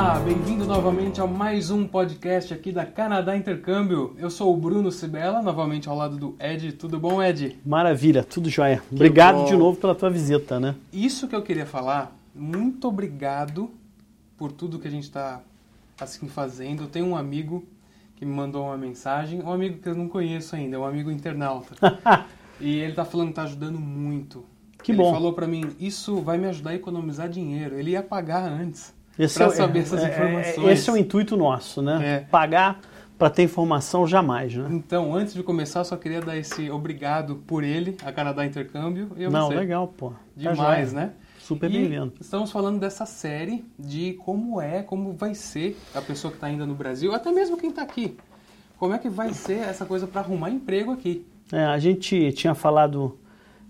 Olá, bem-vindo novamente a mais um podcast aqui da Canadá Intercâmbio. Eu sou o Bruno Cibela, novamente ao lado do Ed. Tudo bom, Ed? Maravilha, tudo jóia. Obrigado de novo pela tua visita, né? Isso que eu queria falar, muito obrigado por tudo que a gente está assim fazendo. Eu tenho um amigo que me mandou uma mensagem, um amigo que eu não conheço ainda, um amigo internauta. e ele tá falando que tá ajudando muito. Que ele bom. falou para mim, isso vai me ajudar a economizar dinheiro. Ele ia pagar antes para é, saber essas é, é, informações. Esse é o intuito nosso, né? É. Pagar para ter informação jamais, né? Então, antes de começar, só queria dar esse obrigado por ele, a Canadá Intercâmbio. E Não, você. legal, pô. Tá Demais, né? Super bem-vindo. Estamos falando dessa série de como é, como vai ser a pessoa que está ainda no Brasil, até mesmo quem está aqui. Como é que vai ser essa coisa para arrumar emprego aqui? É, a gente tinha falado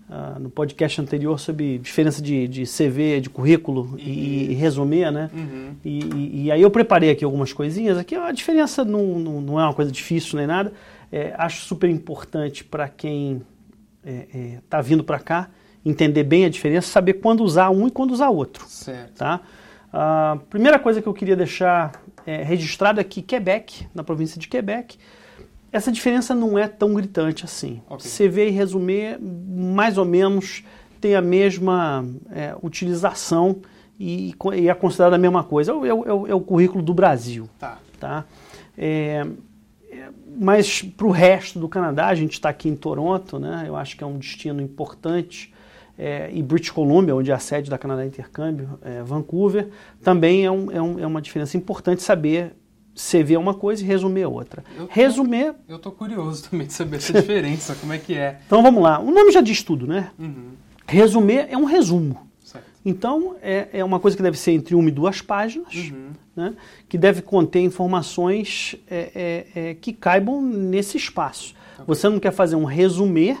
ah, no podcast anterior sobre diferença de, de CV, de currículo e, e resumê, né? Uhum. E, e- e aí eu preparei aqui algumas coisinhas. Aqui a diferença não, não, não é uma coisa difícil nem nada. É, acho super importante para quem está vindo para cá entender bem a diferença, saber quando usar um e quando usar outro. Certo. Tá? A primeira coisa que eu queria deixar é, registrado é que Quebec, na província de Quebec, essa diferença não é tão gritante assim. Ok. CV e resumê, mais ou menos, tem a mesma é, utilização e, e é considerada a mesma coisa. É o, é é o- é o currículo do Brasil. Tá. Tá? É, é, mas para o resto do Canadá, a gente está aqui em Toronto, né? eu acho que é um destino importante. E British Columbia, onde é a sede da Canadá Intercâmbio, é, Vancouver, também um- um- é uma diferença importante saber CV é uma coisa e resumir outra. Eu tô- Resumir, Eu tô curioso também de saber essa diferença, como é que é. então vamos lá, o nome já diz tudo, né? Uhum. Resumir é um resumo. Certo. Então, é, é uma coisa que deve ser entre uma e duas páginas, Uhum. né, que deve conter informações é, é, é, que caibam nesse espaço. Você não quer fazer um resumê,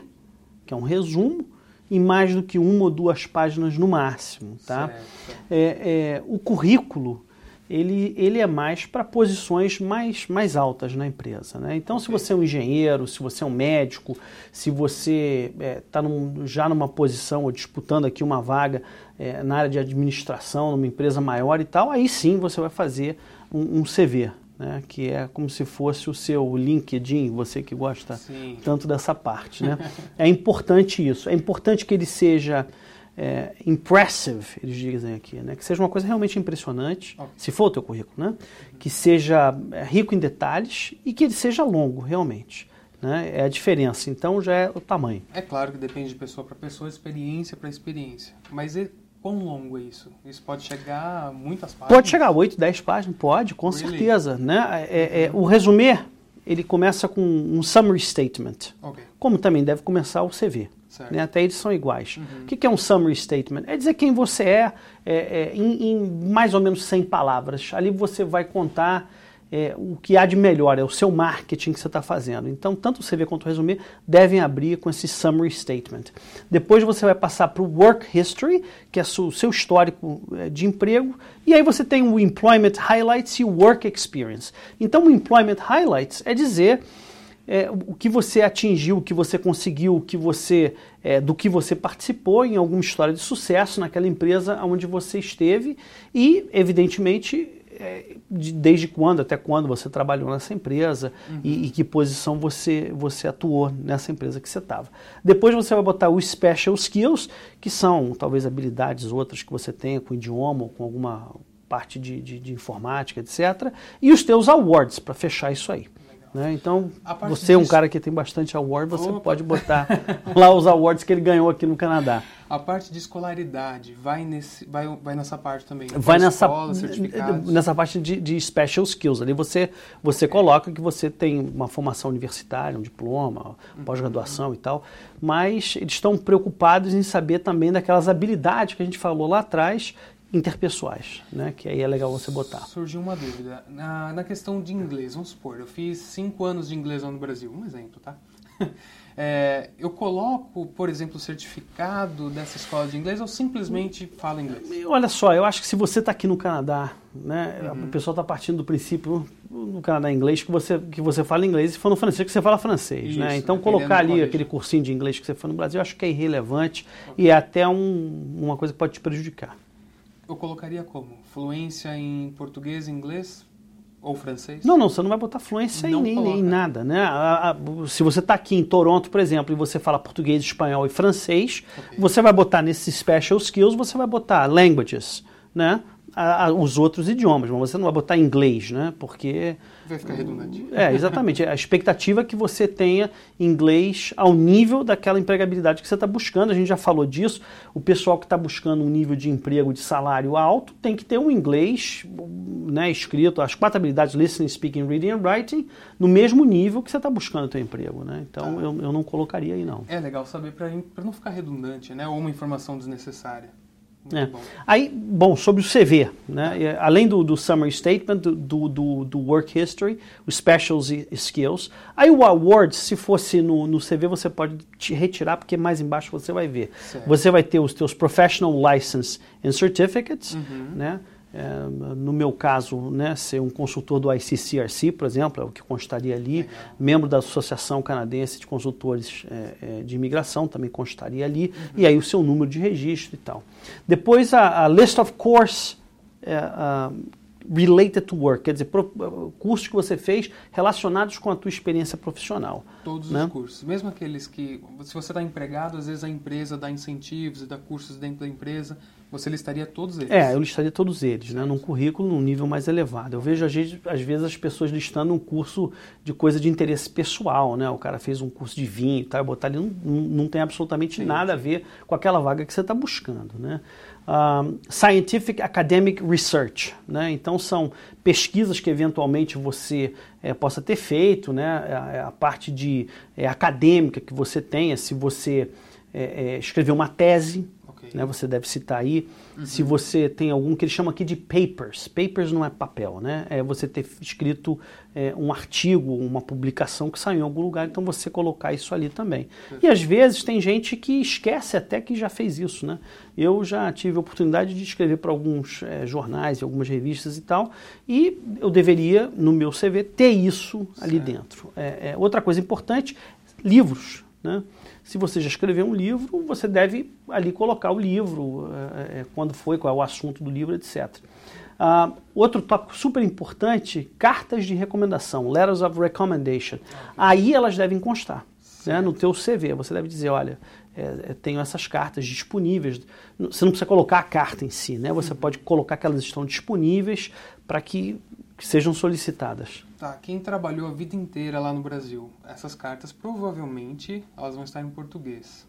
que é um resumo, em mais do que uma ou duas páginas no máximo. Tá? É, é, o currículo ele, ele é mais para posições mais, mais altas na empresa. Né? Então, se você é um engenheiro, se você é um médico, se você está já numa posição ou disputando aqui uma vaga é, na área de administração, numa empresa maior e tal, aí sim você vai fazer um, um CV, né? que é como se fosse o seu LinkedIn, você que gosta Sim. tanto dessa parte. Né? é importante isso. É importante que ele seja é, impressive, eles dizem aqui, né? que seja uma coisa realmente impressionante, Ok. se for o teu currículo, né? que seja é, rico em detalhes e que ele seja longo, realmente. Né? É a diferença. Então já é o tamanho. É claro que depende de pessoa para pessoa, experiência para experiência. Mas e quão longo é isso? Isso pode chegar a muitas páginas? Pode chegar a 8, 10 páginas? Pode, com Really? certeza. Né? É, é, o resumê, ele começa com um summary statement, Ok, como também deve começar o CV. Né? Até eles são iguais. Uhum. O que é um summary statement? É dizer quem você é, é, é, em, em mais ou menos 100 palavras. Ali você vai contar é, o que há de melhor, é o seu marketing que você está fazendo. Então, tanto o CV quanto o resumê devem abrir com esse summary statement. Depois você vai passar para o work history, que é o seu histórico é, de emprego, e aí você tem o employment highlights e o work experience. Então, o employment highlights é dizer é, o que você atingiu, o que você conseguiu, o que você, é, do que você participou em alguma história de sucesso naquela empresa onde você esteve e, evidentemente, é, de- desde quando, até quando você trabalhou nessa empresa e, e que posição você, você atuou nessa empresa que você estava. Depois você vai botar os special skills, que são talvez habilidades outras que você tenha com idioma ou com alguma parte de, de- de informática, etc. E os teus awards para fechar isso aí. Né? Então, você é um disso- cara que tem bastante award, você Opa. pode botar lá os awards que ele ganhou aqui no Canadá. A parte de escolaridade vai, nesse, vai, vai nessa parte também. Vai nessa, escola, nessa parte de, de special skills. Ali você, você coloca que você tem uma formação universitária, um diploma, pós-graduação e tal, mas eles estão preocupados em saber também daquelas habilidades que a gente falou lá atrás, interpessoais, né? que aí é legal você botar. Surgiu uma dúvida. Na, na questão de inglês, vamos supor, eu fiz cinco anos de inglês lá no Brasil, um exemplo, tá? É, eu coloco, por exemplo, o certificado dessa escola de inglês ou simplesmente falo inglês? Olha só, eu acho que se você está aqui no Canadá, né, o pessoal está partindo do princípio no Canadá inglês que você que você fala inglês e no francês que você fala francês, Isso, né? Então colocar ali colégio. aquele cursinho de inglês que você foi no Brasil, eu acho que é irrelevante e é até um- uma coisa que pode te prejudicar. Eu colocaria como? Fluência em português, inglês ou francês? Não, não, você não vai botar fluência em, coloca. em nada, né? A- a- se você está aqui em Toronto, por exemplo, e você fala português, espanhol e francês, Ok. você vai botar nesses special skills, você vai botar languages, né? A- a- os outros idiomas, mas você não vai botar inglês, né? Porque Vai ficar redundante. é, exatamente. A expectativa é que você tenha inglês ao nível daquela empregabilidade que você está buscando. A gente já falou disso. O pessoal que está buscando um nível de emprego de salário alto tem que ter um inglês né, escrito, as quatro habilidades, listening, speaking, reading and writing, no mesmo nível que você está buscando o teu emprego. Né? Então eu, eu não colocaria aí não. É legal saber para não ficar redundante, né? Ou uma informação desnecessária. É. bom. Aí, bom, sobre o CV, né? é, além do, do summary statement, do, do, do- do work history, os specials e skills. Aí o award, se fosse no, no CV, você pode te retirar, porque mais embaixo você vai ver. Certo. Você vai ter os teus professional license and certificates, Uhum. né? É, no meu caso, né, ser um consultor do ICCRC, por exemplo, é o que constaria ali. Legal. Membro da Associação Canadense de Consultores é, é, de Imigração também constaria ali. E aí o seu número de registro e tal. Depois a, a list of course é, related to work, quer dizer, pro- ah, cursos que você fez relacionados com a tua experiência profissional. Todos né? os cursos. Mesmo aqueles que, se você está empregado, às vezes a empresa dá incentivos e dá cursos dentro da empresa, você listaria todos eles. É, eu listaria todos eles, né, num currículo num nível mais elevado. Eu vejo às vezes, às vezes as pessoas listando um curso de coisa de interesse pessoal, né? O cara fez um curso de vinho e tal, botar ali não, não, tem absolutamente Sim, nada a ver com aquela vaga que você está buscando, né? Ah, scientific Academic Research, né? Então são pesquisas que eventualmente você eh, possa ter feito, né? A, a parte de eh, acadêmica que você tenha, se você eh, escreveu uma tese. Né? Você deve citar aí. Se você tem algum que eles chamam aqui de papers. Papers não é papel, né? É você ter escrito é, um artigo, uma publicação que saiu em algum lugar, então você colocar isso ali também. E às vezes tem gente que esquece até que já fez isso, né? Eu já tive a oportunidade de escrever para alguns é, jornais e algumas revistas e tal, e eu deveria, no meu CV, ter isso ali Certo. dentro. É, é, outra coisa importante, livros, né? Se você já escreveu um livro, você deve ali colocar o livro, é, quando foi, qual é o assunto do livro, etc. Ah, outro tópico super importante, cartas de recomendação, letters of recommendation. Aí elas devem constar né, no teu CV. Você deve dizer, olha, é, tenho essas cartas disponíveis. Você não precisa colocar a carta em si, né? Você pode colocar que elas estão disponíveis para que, que sejam solicitadas. Tá, quem trabalhou a vida inteira lá no Brasil, essas cartas provavelmente elas vão estar em português.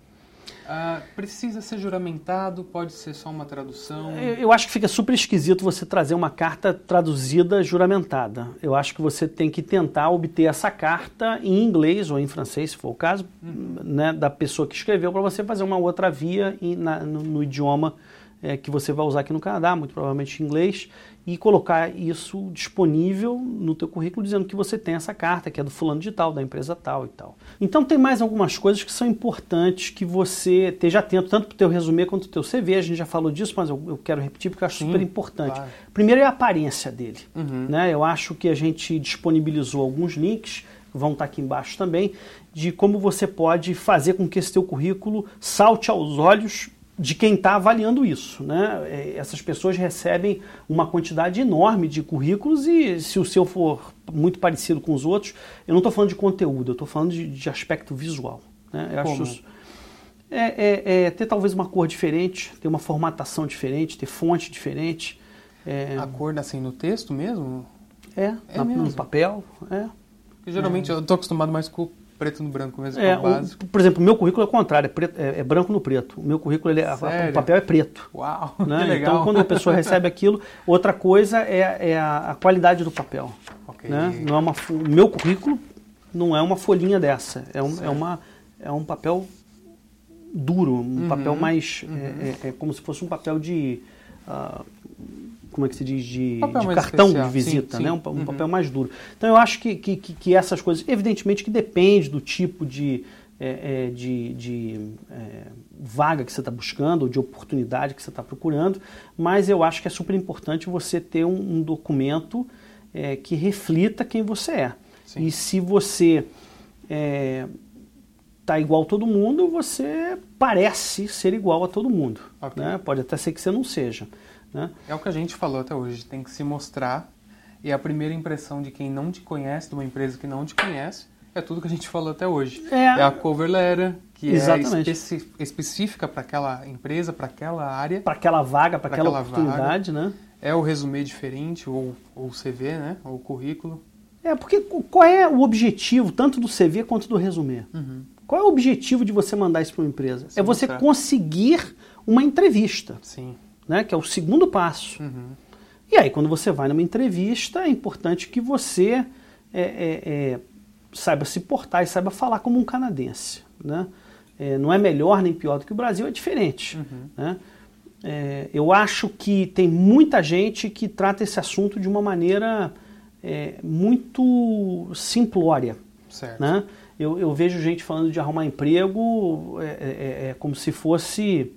Ah, precisa ser juramentado? Pode ser só uma tradução? Eu eu acho que fica super esquisito você trazer uma carta traduzida juramentada. Eu acho que você tem que tentar obter essa carta em inglês ou em francês, se for o caso, né, da pessoa que escreveu, para você fazer uma outra via em- na- no, no idioma eh, que você vai usar aqui no Canadá, muito provavelmente inglês, e colocar isso disponível no teu currículo dizendo que você tem essa carta, que é do fulano de tal, da empresa tal e tal. Então tem mais algumas coisas que são importantes que você esteja atento, tanto para o teu resumê quanto para o teu CV, a gente já falou disso, mas eu, eu quero repetir porque eu acho Sim, super importante. claro. Primeiro é a aparência dele. Uhum. Né? Eu acho que a gente disponibilizou alguns links, vão estar aqui embaixo também, de como você pode fazer com que esse teu currículo salte aos olhos de quem está avaliando isso. Né? É, Essas pessoas recebem uma quantidade enorme de currículos e se o seu for muito parecido com os outros, eu não estou falando de conteúdo, eu estou falando de, de aspecto visual. Né? Eu acho Como? isso- é, é- é ter talvez uma cor diferente, ter uma formatação diferente, ter fonte diferente. É, A cor assim no texto mesmo? é, É na- no mesmo? papel. É. Porque geralmente eu tô acostumado mais com preto no branco mesmo, É, é o básico. o- por exemplo, o meu currículo é o contrário, é, preto- é- é branco no preto. O meu currículo, ele é- a- o papel é preto. Uau, né? que legal. Então, quando a pessoa recebe aquilo, outra coisa é, é a, a qualidade do papel. Ok. Né? Não é uma, o meu currículo não é uma folhinha dessa, é um, é uma, é um papel duro, um Uhum, papel mais. uhum. É, como se fosse um papel de. ah, como é que se diz? De, de cartão especial, de visita, sim, né? sim. Um, um Uhum. papel mais duro. Então eu acho que, que, que- essas coisas, evidentemente que depende do tipo de, é, é, de, de, é, vaga que você está buscando, ou de oportunidade que você está procurando, mas eu acho que é super importante você ter um, um documento é, que reflita quem você é. Sim. E se você é, tá igual a todo mundo, você parece ser igual a todo mundo. Ok. né? Pode até ser que você não seja. Né? É o que a gente falou até hoje, tem que se mostrar. E a primeira impressão de quem não te conhece, de uma empresa que não te conhece, é tudo que a gente falou até hoje. É, É a cover letter, que Exatamente. é especi- específica para aquela empresa, para aquela área. Para aquela vaga, para aquela, aquela oportunidade, né? É o resumê diferente, ou o CV, né? Ou o currículo. É, porque qu- qual é o objetivo, tanto do CV quanto do resumê? Qual é o objetivo de você mandar isso para uma empresa? Se é você conseguir uma entrevista, Sim. Né? Que é o segundo passo. Uhum. E aí, quando você vai numa entrevista, é importante que você é, é, é, saiba se portar e saiba falar como um canadense. Né? É, não é melhor nem pior do que o Brasil, é diferente. Né? É, eu acho que tem muita gente que trata esse assunto de uma maneira é, muito simplória. Certo. Né? Eu, eu vejo gente falando de arrumar emprego é, é, é como se fosse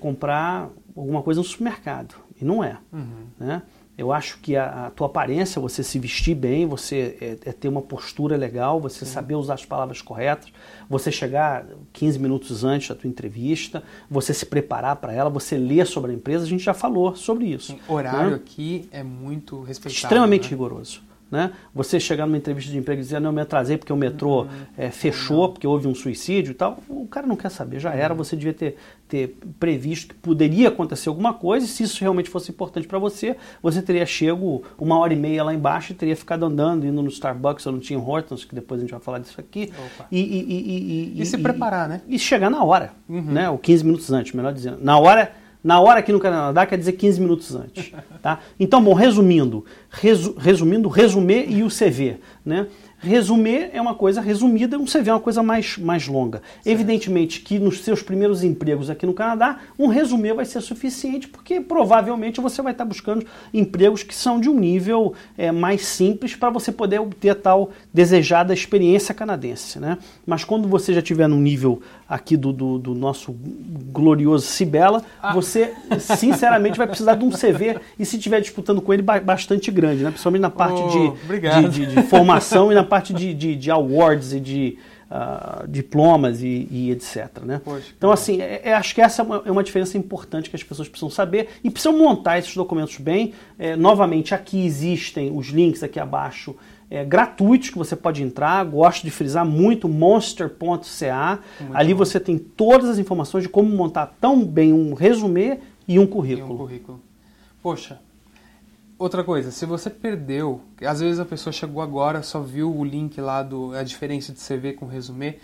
comprar alguma coisa no supermercado. E não é. Uhum. Né? Eu acho que a, a tua aparência, você se vestir bem, você é, é ter uma postura legal, você saber usar as palavras corretas, você chegar 15 minutos antes da tua entrevista, você se preparar para ela, você ler sobre a empresa, a gente já falou sobre isso. Sim, Horário né? aqui é muito respeitado. extremamente né? rigoroso. Né? Você chegar numa entrevista de emprego e dizer, não, eu me atrasei porque o metrô Uhum. eh, fechou, porque houve um suicídio e tal, o cara não quer saber, já Uhum. era, você devia ter, ter previsto que poderia acontecer alguma coisa, e se isso realmente fosse importante para você, você teria chego uma hora e meia lá embaixo e teria ficado andando, indo no Starbucks ou no Tim Hortons, que depois a gente vai falar disso aqui, e, e, e, E se preparar, né? E chegar na hora, Uhum. né? Ou 15 minutos antes, melhor dizendo. Na hora, na hora aqui no Canadá quer dizer 15 minutos antes, tá? Então, bom, resumindo, resu- resumindo, resumê e o CV, né? Resumê é uma coisa resumida, um CV é uma coisa mais, mais longa. Evidentemente que nos seus primeiros empregos aqui no Canadá, um resumê vai ser suficiente, porque provavelmente você vai estar buscando empregos que são de um nível é, mais simples para você poder obter tal desejada experiência canadense. Né? Mas quando você já estiver no nível aqui do, do, do nosso glorioso Cibela, você sinceramente vai precisar de um CV e se estiver disputando com ele ba- bastante grande, né? principalmente na parte Oh, de, de, de- de formação e na parte de, de, de awards e de ah, diplomas e, e etc. Né? Poxa, então, assim, é- é- acho que essa é uma, é uma diferença importante que as pessoas precisam saber e precisam montar esses documentos bem. É, novamente, aqui existem os links aqui abaixo é, gratuitos que você pode entrar. Gosto de frisar muito monster.ca. Ali bom. você tem todas as informações de como montar tão bem um resumê e um E um currículo. currículo. Poxa, outra coisa, se você perdeu, às vezes a pessoa chegou agora, só viu o link lá do a diferença de CV com resumê,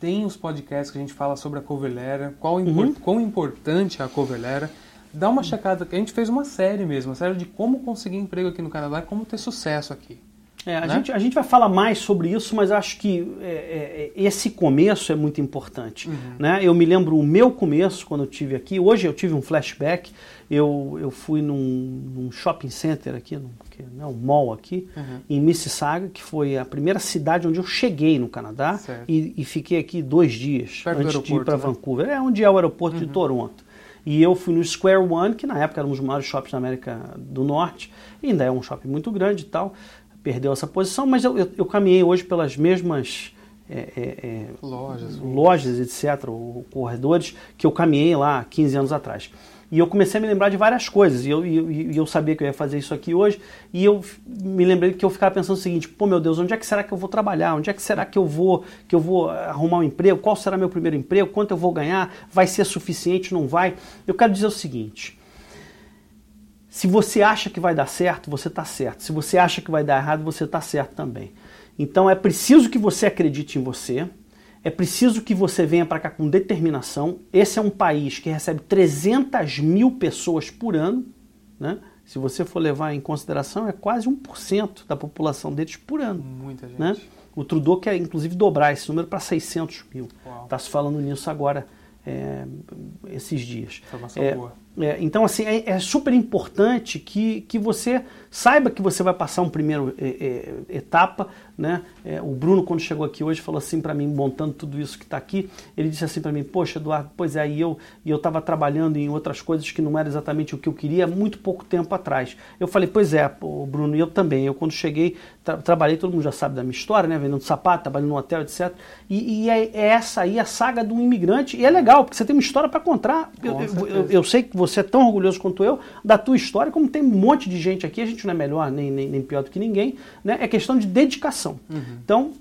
tem os podcasts que a gente fala sobre a cover letter, qual impor- Uhum. quão importante é a cover letter. Dá uma checada, a gente fez uma série mesmo, uma série de como conseguir emprego aqui no Canadá e como ter sucesso aqui. É, a, né? gente, a gente vai falar mais sobre isso, mas acho que é, é, é, esse começo é muito importante. Uhum. Né? Eu me lembro o meu começo, quando eu tive aqui. Hoje eu tive um flashback. Eu, eu fui num, num shopping center aqui, num, que, né, um mall aqui, Uhum. em Mississauga, que foi a primeira cidade onde eu cheguei no Canadá. E, e fiquei aqui dois dias Perto antes de ir para né? Vancouver. É onde é o aeroporto de Toronto. E eu fui no Square One, que na época era um dos maiores shoppings da América do Norte, ainda é um shopping muito grande e tal. Perdeu essa posição, mas eu, eu, eu caminhei hoje pelas mesmas é, é, é, Lojas. lojas, etc., ou corredores, que eu caminhei lá 15 anos atrás. E eu comecei a me lembrar de várias coisas, e eu, e- e eu sabia que eu ia fazer isso aqui hoje, e eu me lembrei que eu ficava pensando o seguinte, pô meu Deus, onde é que será que eu vou trabalhar? Onde é que será que eu vou, que eu vou arrumar um emprego? Qual será meu primeiro emprego? Quanto eu vou ganhar? Vai ser suficiente? Não vai? Eu quero dizer o seguinte, se você acha que vai dar certo, você está certo. Se você acha que vai dar errado, você está certo também. Então é preciso que você acredite em você. É preciso que você venha para cá com determinação. Esse é um país que recebe 300 mil pessoas por ano. Né? Se você for levar em consideração, é quase 1% da população deles por ano. Muita gente. Né? O Trudeau quer, inclusive, dobrar esse número para 600 mil. Está se falando nisso agora, é, esses dias. Informação É, boa. É, então, assim, é, é super importante que, que você saiba que você vai passar um primeiro é, é, etapa, né? É, o Bruno, quando chegou aqui hoje, falou assim para mim, montando tudo isso que está aqui, ele disse assim para mim, poxa, Eduardo, pois é, e eu e eu estava trabalhando em outras coisas que não era exatamente o que eu queria muito pouco tempo atrás. Eu falei, pois é, pô, Bruno, e eu também. Eu quando cheguei, tra- trabalhei, todo mundo já sabe da minha história, né? Vendendo sapato, trabalhando no hotel, etc. E, e é, é essa aí a saga do imigrante, e é legal, porque você tem uma história para contar. Eu, eu- eu- eu sei que você é tão orgulhoso quanto eu da tua história, como tem um monte de gente aqui, a gente não é melhor nem, nem, nem pior do que ninguém, né? É questão de dedicação. Uhum. Então,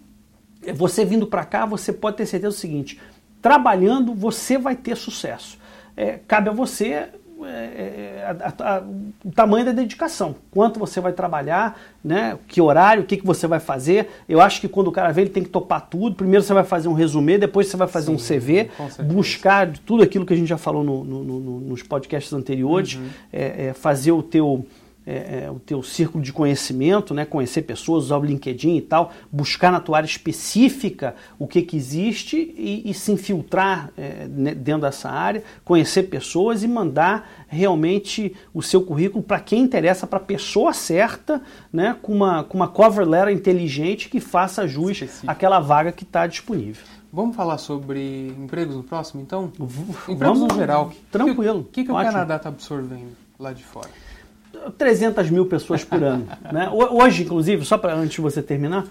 você vindo para cá, você pode ter certeza do seguinte: trabalhando, você vai ter sucesso. É, cabe a você é, é, a, a, o tamanho da dedicação, quanto você vai trabalhar, né, que horário, o que, que você vai fazer. Eu acho que quando o cara vem, ele tem que topar tudo. Primeiro você vai fazer um resumê, depois você vai fazer Sim, um CV, buscar tudo aquilo que a gente já falou no, no, no, nos podcasts anteriores, uhum. é, é, fazer o teu é, é, o teu círculo de conhecimento, né, conhecer pessoas, usar o LinkedIn e tal, buscar na tua área específica o que, que existe e, e se infiltrar é, né, dentro dessa área, conhecer pessoas e mandar realmente o seu currículo para quem interessa, para a pessoa certa, né, com, uma, com uma cover letter inteligente que faça jus Específico. àquela vaga que está disponível. Vamos falar sobre empregos no próximo, então? Empregos Vamos, no geral. Tranquilo. O que, que, que o Canadá está absorvendo lá de fora? 300 mil pessoas por ano. né? Hoje, inclusive, só para antes de você terminar,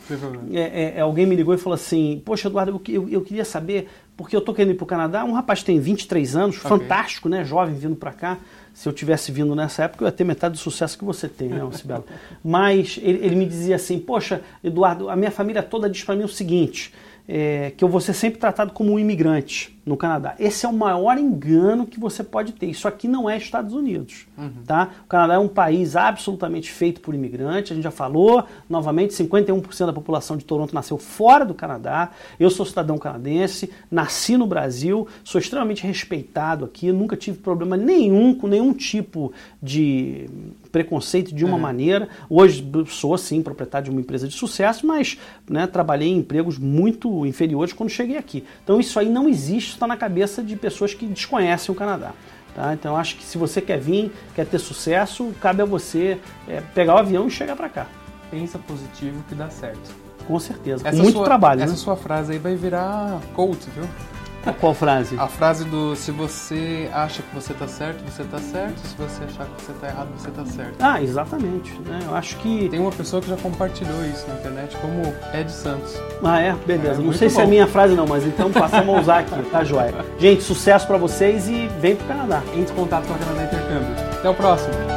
é, é, é, alguém me ligou e falou assim: Poxa, Eduardo, eu, eu, eu queria saber, porque eu estou querendo ir para o Canadá. Um rapaz tem 23 anos, okay. fantástico, né? Jovem vindo para cá. Se eu tivesse vindo nessa época, eu ia ter metade do sucesso que você tem, né, Cibela? Mas ele, ele me dizia assim: Poxa, Eduardo, a minha família toda diz para mim o seguinte. É, que eu vou ser sempre tratado como um imigrante no Canadá. Esse é o maior engano que você pode ter. Isso aqui não é Estados Unidos. Uhum. Tá? O Canadá é um país absolutamente feito por imigrantes. A gente já falou, novamente, 51% da população de Toronto nasceu fora do Canadá. Eu sou cidadão canadense, nasci no Brasil, sou extremamente respeitado aqui, nunca tive problema nenhum com nenhum tipo de preconceito de uma é. maneira. Hoje sou, sim, proprietário de uma empresa de sucesso, mas né, trabalhei em empregos muito inferiores quando cheguei aqui. Então isso aí não existe está na cabeça de pessoas que desconhecem o Canadá. Tá? Então acho que se você quer vir, quer ter sucesso, cabe a você é, pegar o avião e chegar para cá. Pensa positivo que dá certo. Com certeza, essa com muito sua, trabalho. Essa né? sua frase aí vai virar coach, viu? Qual frase? A frase do se você acha que você está certo, você está certo. Se você achar que você está errado, você está certo. Ah, exatamente. Né? Eu acho que. Tem uma pessoa que já compartilhou isso na internet, como Ed Santos. Ah, é? Beleza. É, não sei bom. se é minha frase, não, mas então passamos a usar aqui, tá, joia? Gente, sucesso para vocês e vem pro Canadá. Entre em contato com a Canadá Intercâmbio. Até o próximo.